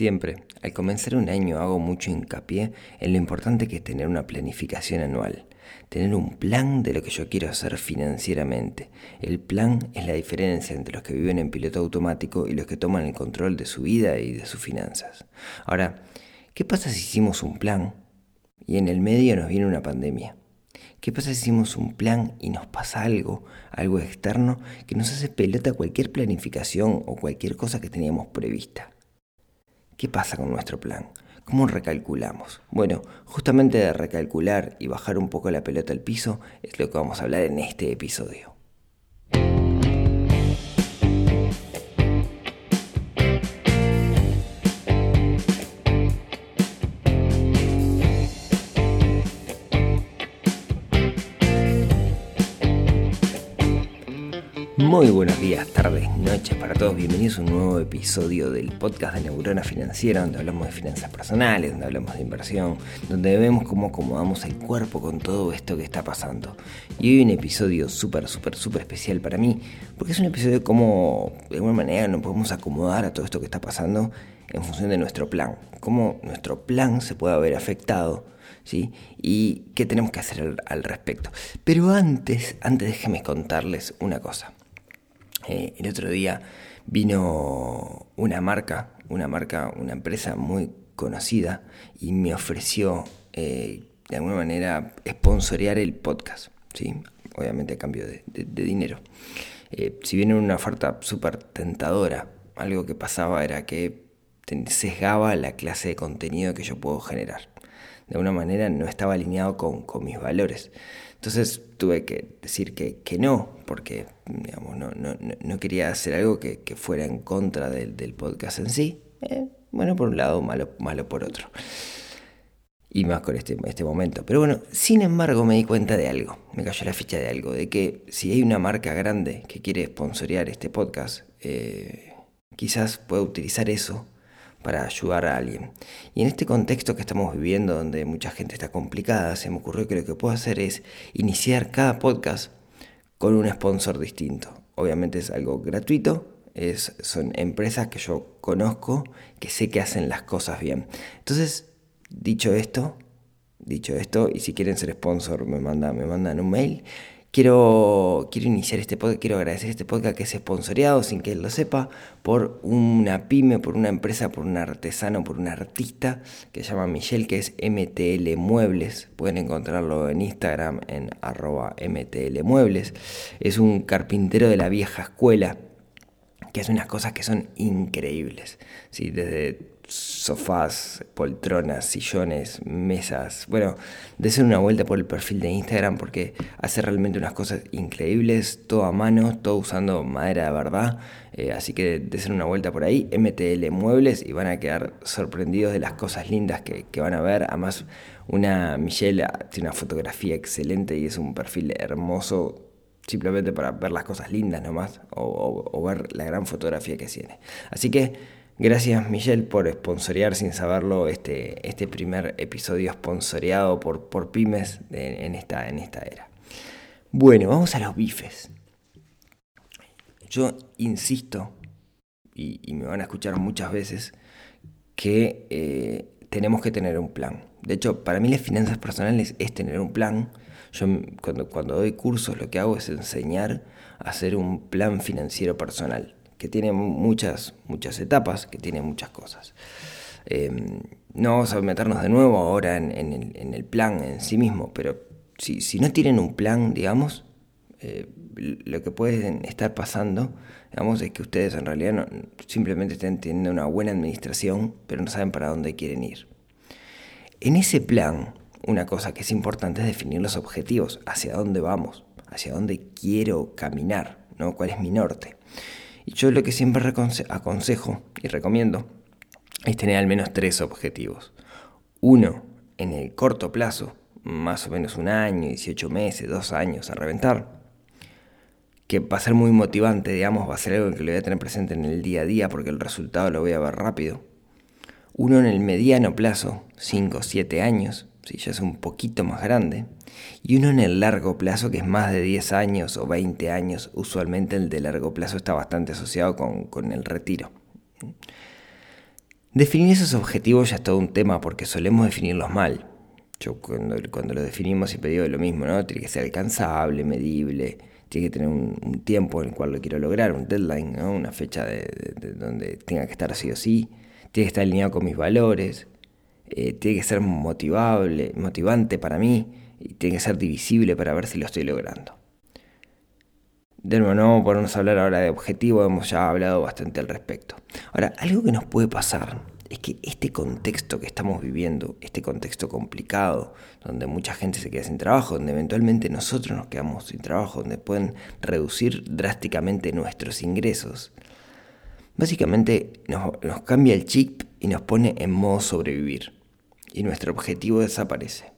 Siempre, al comenzar un año hago mucho hincapié en lo importante que es tener una planificación anual, tener un plan de lo que yo quiero hacer financieramente. El plan es la diferencia entre los que viven en piloto automático y los que toman el control de su vida y de sus finanzas. Ahora, ¿qué pasa si hicimos un plan y en el medio nos viene una pandemia? ¿Qué pasa si hicimos un plan y nos pasa algo, algo externo, que nos hace pelota cualquier planificación o cualquier cosa que teníamos prevista? ¿Qué pasa con nuestro plan? ¿Cómo recalculamos? Bueno, justamente de recalcular y bajar un poco la pelota al piso es lo que vamos a hablar en este episodio. Muy buenos días, tardes, noches para todos. Bienvenidos a un nuevo episodio del podcast de Neurona Financiera, donde hablamos de finanzas personales, donde hablamos de inversión, donde vemos cómo acomodamos el cuerpo con todo esto que está pasando. Y hoy un episodio súper, súper, súper especial para mí, porque es un episodio de cómo, de alguna manera, nos podemos acomodar a todo esto que está pasando en función de nuestro plan. Cómo nuestro plan se puede haber afectado ¿Sí? y qué tenemos que hacer al, respecto. Pero antes, antes déjenme contarles una cosa. Eh, el otro día vino una marca, una marca, una empresa muy conocida y me ofreció eh, de alguna manera sponsorear el podcast, ¿sí? obviamente a cambio de, dinero. Eh, si bien era una oferta súper tentadora, algo que pasaba era que sesgaba la clase de contenido que yo puedo generar. De alguna manera no estaba alineado con, con mis valores. Entonces tuve que decir que, no, porque digamos, no, no, no, quería hacer algo que, fuera en contra del, del podcast en sí. Eh, bueno, por un lado, malo, malo por otro. Y más con este, este momento. Pero bueno, sin embargo me di cuenta de algo, me cayó la ficha de algo, de que si hay una marca grande que quiere sponsorear este podcast, eh, quizás pueda utilizar eso para ayudar a alguien. Y en este contexto que estamos viviendo, donde mucha gente está complicada, se me ocurrió que lo que puedo hacer es iniciar cada podcast con un sponsor distinto. Obviamente es algo gratuito, son empresas que yo conozco, que sé que hacen las cosas bien. Entonces, dicho esto, dicho esto, y si quieren ser sponsor, me, me mandan un mail Quiero, quiero iniciar este podcast, quiero agradecer este podcast que es esponsoreado sin que él lo sepa por una pyme, por una empresa, por un artesano, por un artista que se llama Michelle, que es MTL Muebles. Pueden encontrarlo en Instagram en arroba MTL Muebles. Es un carpintero de la vieja escuela que hace unas cosas que son increíbles. ¿sí? Desde sofás, poltronas, sillones, mesas. Bueno, desen una vuelta por el perfil de Instagram porque hace realmente unas cosas increíbles, todo a mano, todo usando madera de verdad. Eh, así que desen una vuelta por ahí, MTL Muebles, y van a quedar sorprendidos de las cosas lindas que, van a ver. Además, una Michelle tiene una fotografía excelente y es un perfil hermoso simplemente para ver las cosas lindas nomás o, ver la gran fotografía que tiene. Así que Gracias Michelle por sponsorear sin saberlo este, este primer episodio sponsoreado por, por pymes en, esta, en esta era. Bueno, vamos a los bifes. Yo insisto, y, me van a escuchar muchas veces, que eh, tenemos que tener un plan. De hecho, para mí las finanzas personales es tener un plan. Yo cuando, cuando doy cursos lo que hago es enseñar a hacer un plan financiero personal que tiene muchas, muchas etapas, que tiene muchas cosas. Em, no vamos a meternos de nuevo ahora en, el, plan en sí mismo, pero si, no tienen un plan, digamos, eh, lo que puede estar pasando, digamos, es que ustedes en realidad simplemente estén teniendo una buena administración, pero no saben para dónde quieren ir. En ese plan, una cosa que es importante es definir los objetivos, hacia dónde vamos, hacia dónde quiero caminar, ¿no? ¿Cuál es mi norte? Y yo lo que siempre aconsejo y recomiendo es tener al menos tres objetivos. Uno, en el corto plazo, más o menos un año, 18 meses, dos años a reventar, que va a ser muy motivante, digamos, va a ser algo que lo voy a tener presente en el día a día porque el resultado lo voy a ver rápido. Uno en el mediano plazo, 5 o 7 años, si ya es un poquito más grande, y uno en el largo plazo, que es más de 10 años o 20 años, usualmente el de largo plazo está bastante asociado con, el retiro. Definir esos objetivos ya es todo un tema porque solemos definirlos mal. Yo cuando, cuando lo definimos siempre digo lo mismo, ¿no? Tiene que ser alcanzable, medible, tiene que tener un, tiempo en el cual lo quiero lograr, un deadline, ¿no? Una fecha de, donde tenga que estar sí o sí, tiene que estar alineado con mis valores, eh, tiene que ser motivable, motivante para mí y tiene que ser divisible para ver si lo estoy logrando. De nuevo, no vamos ponernos a hablar ahora de objetivos, hemos ya hablado bastante al respecto. Ahora, algo que nos puede pasar es que este contexto que estamos viviendo, este contexto complicado, donde mucha gente se queda sin trabajo, donde eventualmente nosotros nos quedamos sin trabajo, donde pueden reducir drásticamente nuestros ingresos, básicamente nos cambia el chip y nos pone en modo sobrevivir. Y nuestro objetivo desaparece.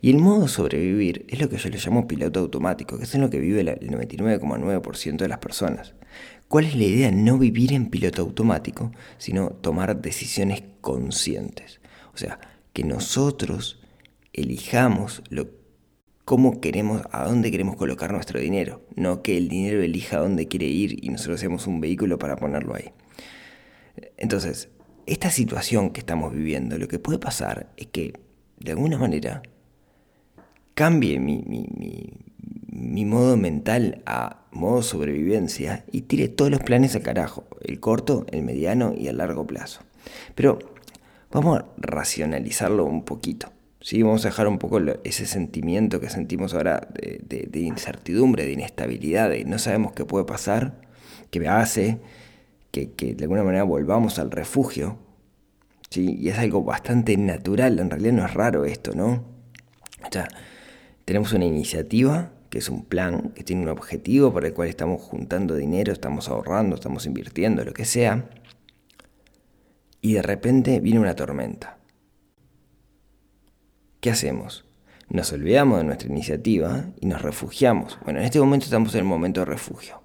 Y el modo sobrevivir es lo que yo le llamo piloto automático, que es en lo que vive el 99,9% de las personas. ¿Cuál es la idea? No vivir en piloto automático, sino tomar decisiones conscientes. O sea, que nosotros elijamos lo, cómo queremos, a dónde queremos colocar nuestro dinero, no que el dinero elija a dónde quiere ir y nosotros seamos un vehículo para ponerlo ahí. Entonces, esta situación que estamos viviendo, lo que puede pasar es que, de alguna manera, cambie mi, mi, modo mental a modo sobrevivencia y tire todos los planes al carajo, el corto, el mediano y el largo plazo. Pero vamos a racionalizarlo un poquito. ¿sí? Vamos a dejar un poco ese sentimiento que sentimos ahora de, incertidumbre, de inestabilidad, de no sabemos qué puede pasar, que me hace que, de alguna manera volvamos al refugio. ¿sí? Y es algo bastante natural, en realidad no es raro esto, ¿no? O sea, tenemos una iniciativa, que es un plan, que tiene un objetivo para el cual estamos juntando dinero, estamos ahorrando, estamos invirtiendo, lo que sea. Y de repente viene una tormenta. ¿Qué hacemos? Nos olvidamos de nuestra iniciativa y nos refugiamos. Bueno, en este momento estamos en el momento de refugio.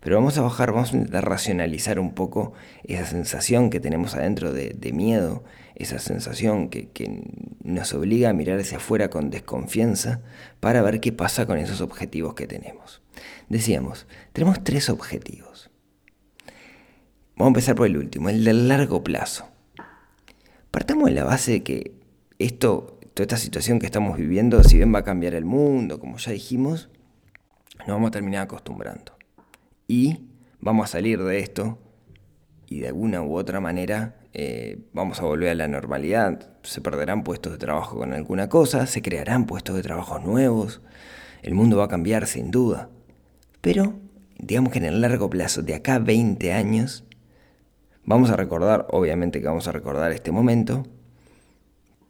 Pero vamos a bajar, vamos a intentar racionalizar un poco esa sensación que tenemos adentro de, miedo, esa sensación que, que, nos obliga a mirar hacia afuera con desconfianza para ver qué pasa con esos objetivos que tenemos. Decíamos, tenemos tres objetivos. Vamos a empezar por el último, el del largo plazo. Partamos de la base de que esto, toda esta situación que estamos viviendo, si bien va a cambiar el mundo, como ya dijimos, nos vamos a terminar acostumbrando y vamos a salir de esto y de alguna u otra manera eh, vamos a volver a la normalidad. Se perderán puestos de trabajo con alguna cosa, se crearán puestos de trabajo nuevos, el mundo va a cambiar sin duda. Pero digamos que en el largo plazo, de acá a 20 años, vamos a recordar, obviamente que vamos a recordar este momento,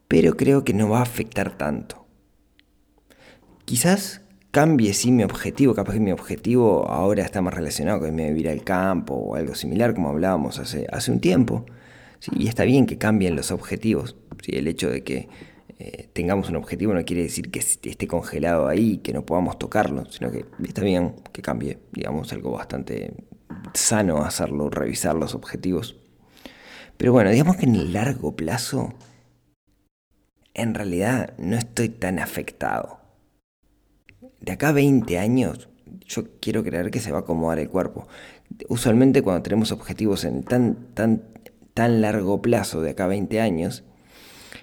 pero creo que no va a afectar tanto. Quizás cambie sí mi objetivo, capaz que mi objetivo ahora está más relacionado con vivir al campo o algo similar como hablábamos hace, hace un tiempo. Y está bien que cambien los objetivos. ¿sí? El hecho de que eh, tengamos un objetivo no quiere decir que esté congelado ahí, que no podamos tocarlo, sino que está bien que cambie, digamos, algo bastante sano hacerlo, revisar los objetivos. Pero bueno, digamos que en el largo plazo, en realidad no estoy tan afectado de acá a 20 años, yo quiero creer que se va a acomodar el cuerpo. Usualmente cuando tenemos objetivos en tan, tan, tan largo plazo, de acá a 20 años,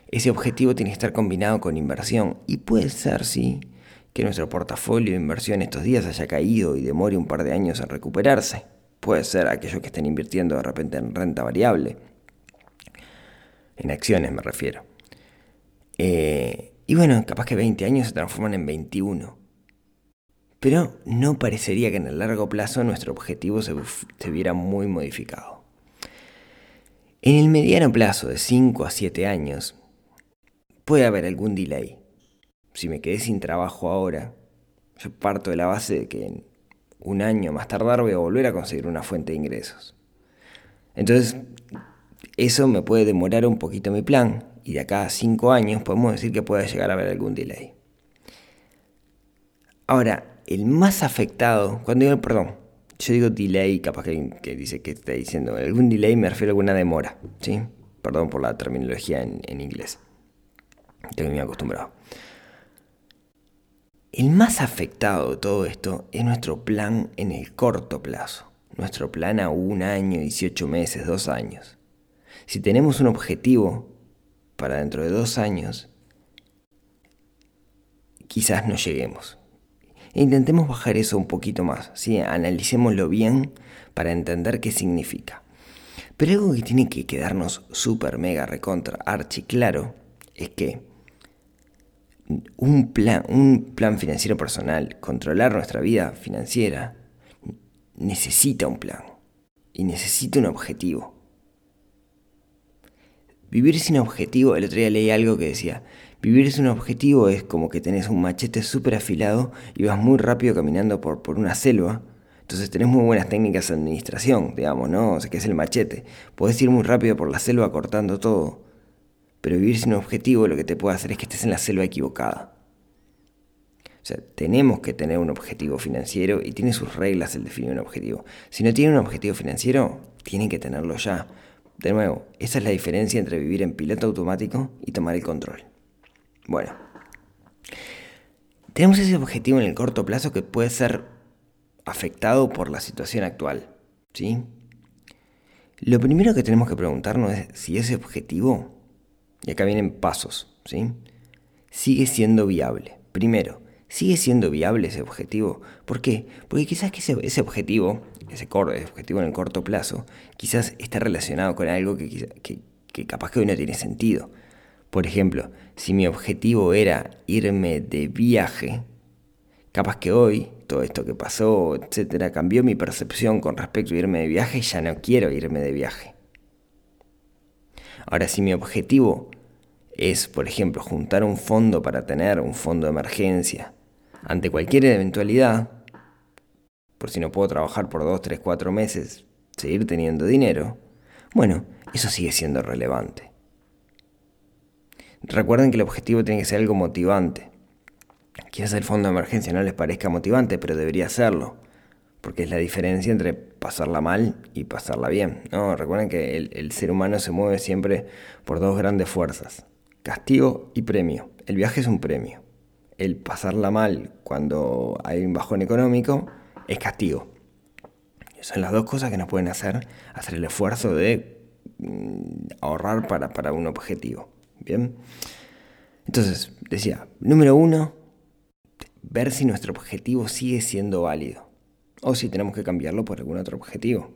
ese objetivo tiene que estar combinado con inversión. Y puede ser, sí, que nuestro portafolio de inversión estos días haya caído y demore un par de años en recuperarse. Puede ser aquellos que estén invirtiendo de repente en renta variable. En acciones me refiero. Eh, y bueno, capaz que 20 años se transforman en 21 pero no parecería que en el largo plazo nuestro objetivo se, viera muy modificado. En el mediano plazo de 5 a 7 años puede haber algún delay. Si me quedé sin trabajo ahora, yo parto de la base de que en un año más tardar voy a volver a conseguir una fuente de ingresos. Entonces, eso me puede demorar un poquito mi plan y de acá a 5 años podemos decir que puede llegar a haber algún delay. Ahora, el más afectado, cuando digo, perdón, yo digo delay, capaz que, dice que está diciendo algún delay, me refiero a alguna demora, ¿sí? Perdón por la terminología en, en inglés. Estoy muy acostumbrado. El más afectado de todo esto es nuestro plan en el corto plazo. Nuestro plan a un año, 18 meses, dos años. Si tenemos un objetivo para dentro de dos años, quizás no lleguemos. Intentemos bajar eso un poquito más, ¿sí? analicémoslo bien para entender qué significa. Pero algo que tiene que quedarnos súper, mega, recontra, archi claro es que un plan, un plan financiero personal, controlar nuestra vida financiera, necesita un plan y necesita un objetivo. Vivir sin objetivo, el otro día leí algo que decía, vivir sin objetivo es como que tenés un machete súper afilado y vas muy rápido caminando por, por una selva. Entonces tenés muy buenas técnicas de administración, digamos, ¿no? O sea, que es el machete. Podés ir muy rápido por la selva cortando todo. Pero vivir sin objetivo lo que te puede hacer es que estés en la selva equivocada. O sea, tenemos que tener un objetivo financiero y tiene sus reglas el definir un objetivo. Si no tienen un objetivo financiero, tienen que tenerlo ya. De nuevo, esa es la diferencia entre vivir en piloto automático y tomar el control. Bueno, tenemos ese objetivo en el corto plazo que puede ser afectado por la situación actual. ¿sí? Lo primero que tenemos que preguntarnos es si ese objetivo, y acá vienen pasos, ¿sí? sigue siendo viable. Primero, ¿Sigue siendo viable ese objetivo? ¿Por qué? Porque quizás que ese, objetivo, ese, objetivo en el corto plazo, quizás está relacionado con algo que, que, que capaz que hoy no tiene sentido. Por ejemplo, si mi objetivo era irme de viaje, capaz que hoy todo esto que pasó, etcétera, cambió mi percepción con respecto a irme de viaje y ya no quiero irme de viaje. Ahora, si mi objetivo es, por ejemplo, juntar un fondo para tener un fondo de emergencia ante cualquier eventualidad, por si no puedo trabajar por 2, 3, 4 meses, seguir teniendo dinero, bueno, eso sigue siendo relevante. Recuerden que el objetivo tiene que ser algo motivante. Quizás el fondo de emergencia no les parezca motivante, pero debería serlo, porque es la diferencia entre pasarla mal y pasarla bien. ¿no? Recuerden que el, ser humano se mueve siempre por dos grandes fuerzas, Castigo y premio. El viaje es un premio. El pasarla mal cuando hay un bajón económico es castigo. Son las dos cosas que nos pueden hacer hacer el esfuerzo de mm, ahorrar para, para un objetivo. Bien. Entonces, decía, número uno, ver si nuestro objetivo sigue siendo válido. O si tenemos que cambiarlo por algún otro objetivo.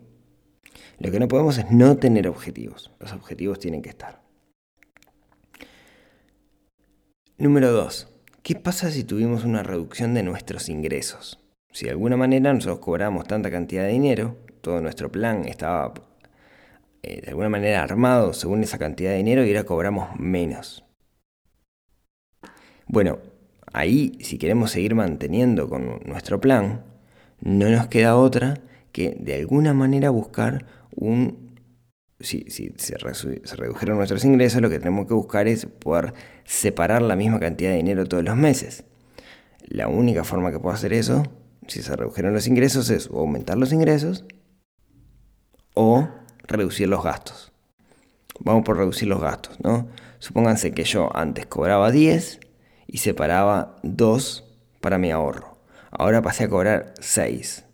Lo que no podemos es no tener objetivos. Los objetivos tienen que estar. Número 2. ¿Qué pasa si tuvimos una reducción de nuestros ingresos? Si de alguna manera nosotros cobramos tanta cantidad de dinero, todo nuestro plan estaba eh, de alguna manera armado según esa cantidad de dinero y ahora cobramos menos. Bueno, ahí si queremos seguir manteniendo con nuestro plan, no nos queda otra que de alguna manera buscar un si, se, redujeron nuestros ingresos, lo que tenemos que buscar es poder separar la misma cantidad de dinero todos los meses. La única forma que puedo hacer eso, si se redujeron los ingresos, es aumentar los ingresos o reducir los gastos. Vamos por reducir los gastos, ¿no? Supónganse que yo antes cobraba 10 y separaba 2 para mi ahorro. Ahora pasé a cobrar 6.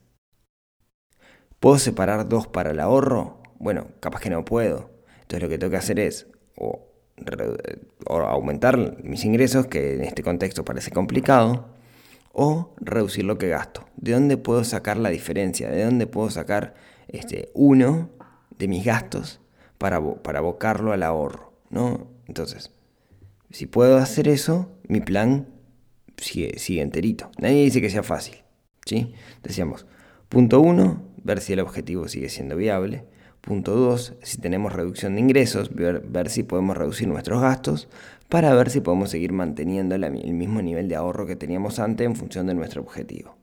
¿Puedo separar 2 para el ahorro? bueno, capaz que no puedo. Entonces lo que tengo que hacer es o, aumentar mis ingresos, que en este contexto parece complicado, o reducir lo que gasto. ¿De dónde puedo sacar la diferencia? ¿De dónde puedo sacar este, uno de mis gastos para, para abocarlo al ahorro? ¿no? Entonces, si puedo hacer eso, mi plan sigue, sigue enterito. Nadie dice que sea fácil. ¿sí? Decíamos, punto uno, ver si el objetivo sigue siendo viable. Punto 2, si tenemos reducción de ingresos, ver, si podemos reducir nuestros gastos para ver si podemos seguir manteniendo el mismo nivel de ahorro que teníamos antes en función de nuestro objetivo.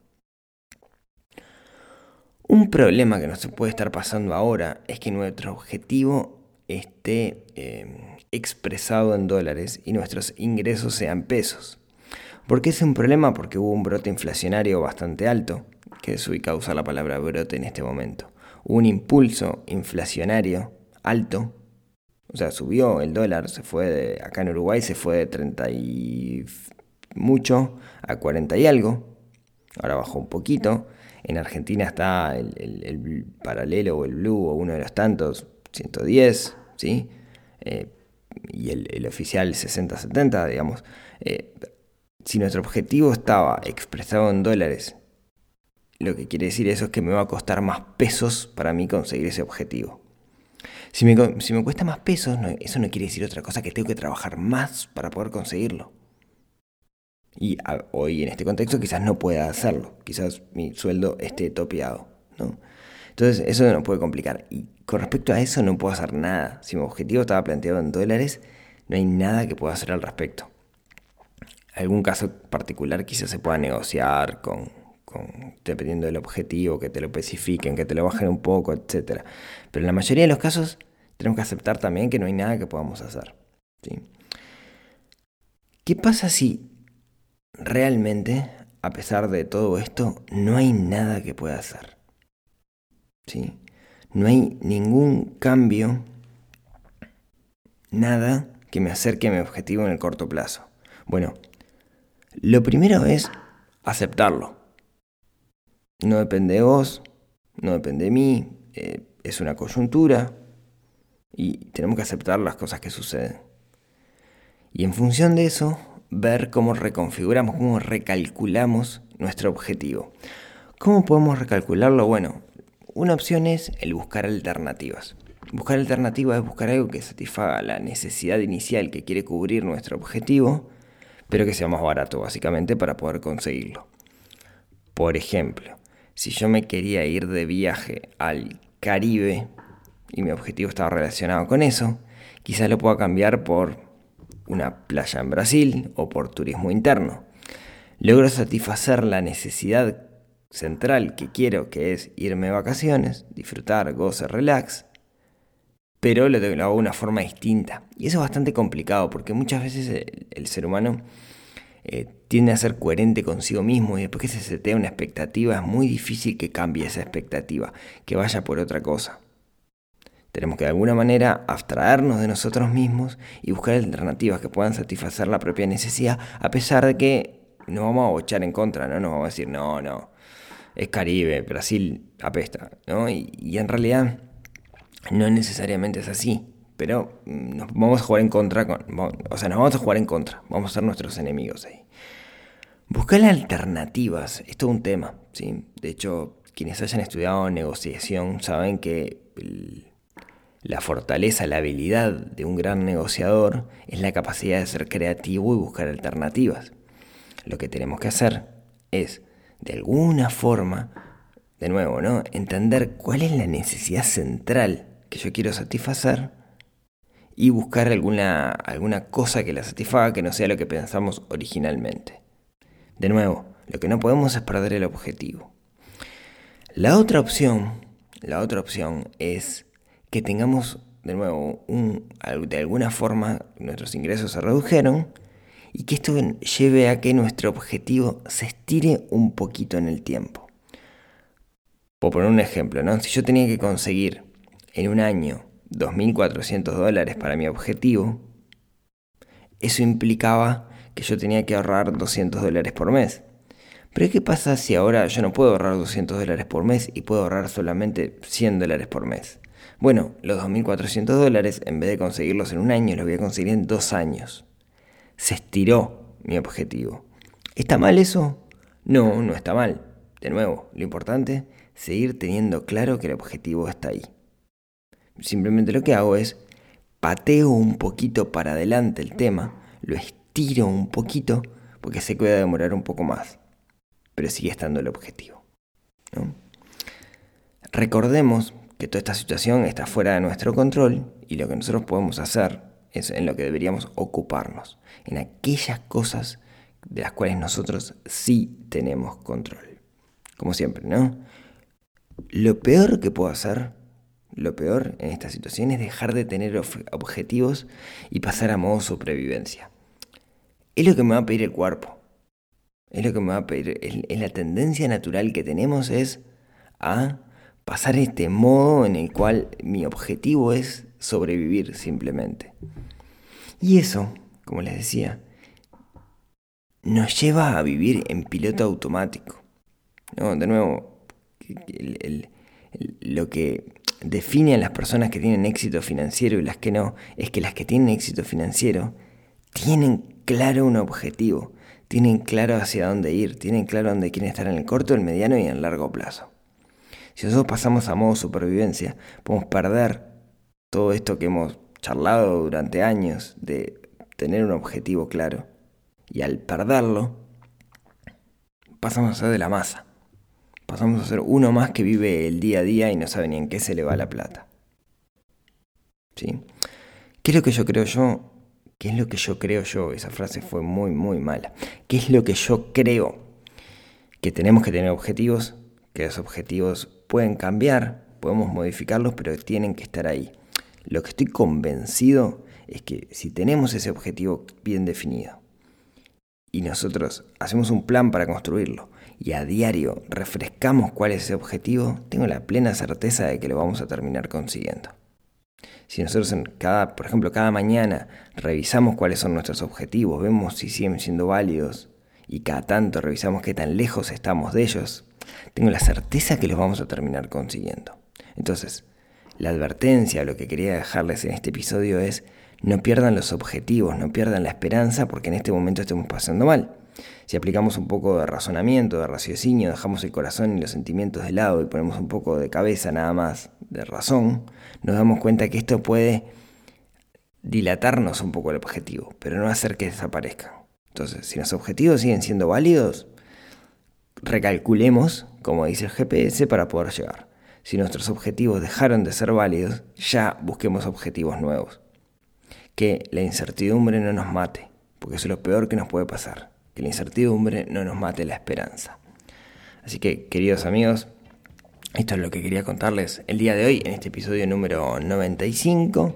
Un problema que nos puede estar pasando ahora es que nuestro objetivo esté eh, expresado en dólares y nuestros ingresos sean pesos. ¿Por qué es un problema? Porque hubo un brote inflacionario bastante alto, que es ubicado usar la palabra brote en este momento un impulso inflacionario alto. O sea, subió el dólar, se fue de, acá en Uruguay se fue de 30 y mucho a 40 y algo. Ahora bajó un poquito. En Argentina está el, paralelo o el blue o uno de los tantos, 110, ¿sí? Eh, y el, oficial 60-70, digamos. Eh, si nuestro objetivo estaba expresado en dólares, lo que quiere decir eso es que me va a costar más pesos para mí conseguir ese objetivo. Si me, cuesta más pesos, eso no quiere decir otra cosa que tengo que trabajar más para poder conseguirlo. Y hoy en este contexto quizás no pueda hacerlo, quizás mi sueldo esté topeado. ¿no? Entonces eso nos puede complicar. Y con respecto a eso no puedo hacer nada. Si mi objetivo estaba planteado en dólares, no hay nada que pueda hacer al respecto. Algún caso particular quizás se pueda negociar con, dependiendo del objetivo, que te lo especifiquen, que te lo bajen un poco, etc. Pero en la mayoría de los casos tenemos que aceptar también que no hay nada que podamos hacer. ¿Qué pasa si realmente, a pesar de todo esto, no hay nada que pueda hacer? ¿Sí? No hay ningún cambio, nada que me acerque a mi objetivo en el corto plazo. Bueno, lo primero es aceptarlo. No depende de vos, no depende de mí, eh, es una coyuntura y tenemos que aceptar las cosas que suceden. Y en función de eso, ver cómo reconfiguramos, cómo recalculamos nuestro objetivo. ¿Cómo podemos recalcularlo? Bueno, una opción es el buscar alternativas. Buscar alternativas es buscar algo que satisfaga la necesidad inicial que quiere cubrir nuestro objetivo, pero que sea más barato básicamente para poder conseguirlo. Por ejemplo, si yo me quería ir de viaje al Caribe y mi objetivo estaba relacionado con eso, quizás lo pueda cambiar por una playa en Brasil o por turismo interno. Logro satisfacer la necesidad central que quiero, que es irme de vacaciones, disfrutar, goce, relax, pero lo, hago de una forma distinta. Y eso es bastante complicado porque muchas veces el, ser humano eh, tiende a ser coherente consigo mismo y después que se setea una expectativa es muy difícil que cambie esa expectativa, que vaya por otra cosa. Tenemos que de alguna manera abstraernos de nosotros mismos y buscar alternativas que puedan satisfacer la propia necesidad, a pesar de que no vamos a bochar en contra, no nos vamos a decir, no, no, es Caribe, Brasil apesta, ¿no? Y, en realidad no necesariamente es así, pero mm, nos vamos a jugar en contra, con, o sea, nos vamos a jugar en contra, vamos a ser nuestros enemigos ahí. Buscar alternativas es todo un tema, ¿sí? De hecho, quienes hayan estudiado negociación saben que la fortaleza, la habilidad de un gran negociador es la capacidad de ser creativo y buscar alternativas. Lo que tenemos que hacer es de alguna forma, de nuevo, ¿no? Entender cuál es la necesidad central que yo quiero satisfacer y buscar alguna, alguna cosa que la satisfaga que no sea lo que pensamos originalmente. De nuevo, lo que no podemos es perder el objetivo. La otra opción, la otra opción es que tengamos, de nuevo, de alguna forma nuestros ingresos se redujeron y que esto lleve a que nuestro objetivo se estire un poquito en el tiempo. Por poner un ejemplo, ¿no? si yo tenía que conseguir en un año 2.400 dólares para mi objetivo, eso implicaba que yo tenía que ahorrar 200 dólares por mes. Pero ¿qué pasa si ahora yo no puedo ahorrar 200 dólares por mes y puedo ahorrar solamente 100 dólares por mes? Bueno, los 2.400 dólares, en vez de conseguirlos en un año, los voy a conseguir en dos años se estiró mi objetivo. ¿Está mal eso? No, no está mal. De nuevo, lo importante, seguir teniendo claro que el objetivo está ahí. Simplemente lo que hago es pateo un poquito para adelante el tema, lo estiro un poquito porque sé que voy a demorar un poco más, pero sigue estando el objetivo. Recordemos que toda esta situación está fuera de nuestro control y lo que nosotros podemos hacer es en lo que deberíamos ocuparnos, en aquellas cosas de las cuales nosotros sí tenemos control. Como siempre, ¿no? Lo peor que puedo hacer, lo peor en esta situación es dejar de tener objetivos y pasar a modo supervivencia. Es lo que me va a pedir el cuerpo. Es lo que me va a pedir, es la tendencia natural que tenemos es a pasar este modo en el cual mi objetivo es sobrevivir simplemente. Y eso, como les decía, nos lleva a vivir en piloto automático. De nuevo, lo que define a las personas que tienen éxito financiero y las que no es que las que tienen éxito financiero tienen claro un objetivo, tienen claro hacia dónde ir, tienen claro dónde quieren estar en el corto, el mediano y en el largo plazo. Si nosotros pasamos a modo supervivencia, podemos perder todo esto que hemos charlado durante años de tener un objetivo claro. Y al perderlo, pasamos a ser de la masa. Pasamos a ser uno más que vive el día a día y no sabe ni en qué se le va la plata. ¿Sí? ¿Qué es lo que yo creo yo? ¿Qué es lo que yo creo yo? Esa frase fue muy, muy mala. ¿Qué es lo que yo creo? Que tenemos que tener objetivos, que los objetivos pueden cambiar, podemos modificarlos, pero tienen que estar ahí. Lo que estoy convencido es que si tenemos ese objetivo bien definido y nosotros hacemos un plan para construirlo y a diario refrescamos cuál es ese objetivo, tengo la plena certeza de que lo vamos a terminar consiguiendo. Si nosotros en cada, por ejemplo, cada mañana revisamos cuáles son nuestros objetivos, vemos si siguen siendo válidos y cada tanto revisamos qué tan lejos estamos de ellos, tengo la certeza que los vamos a terminar consiguiendo. Entonces, la advertencia, lo que quería dejarles en este episodio es no pierdan los objetivos, no pierdan la esperanza porque en este momento estemos pasando mal. Si aplicamos un poco de razonamiento, de raciocinio, dejamos el corazón y los sentimientos de lado y ponemos un poco de cabeza nada más, de razón, nos damos cuenta que esto puede dilatarnos un poco el objetivo, pero no hacer que desaparezcan. Entonces, si los objetivos siguen siendo válidos, recalculemos, como dice el GPS, para poder llegar. Si nuestros objetivos dejaron de ser válidos, ya busquemos objetivos nuevos. Que la incertidumbre no nos mate, porque eso es lo peor que nos puede pasar. Que la incertidumbre no nos mate la esperanza. Así que, queridos amigos, esto es lo que quería contarles el día de hoy en este episodio número 95.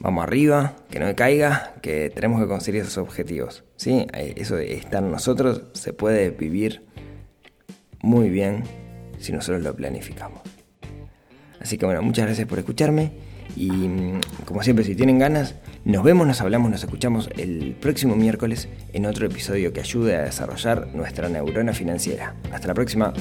Vamos arriba, que no me caiga, que tenemos que conseguir esos objetivos. ¿sí? Eh, eso de estar nosotros se puede vivir muy bien si nosotros lo planificamos. Así que bueno, muchas gracias por escucharme y mm, como siempre si tienen ganas, nos vemos, nos hablamos, nos escuchamos el próximo miércoles en otro episodio que ayude a desarrollar nuestra neurona financiera. Hasta la próxima.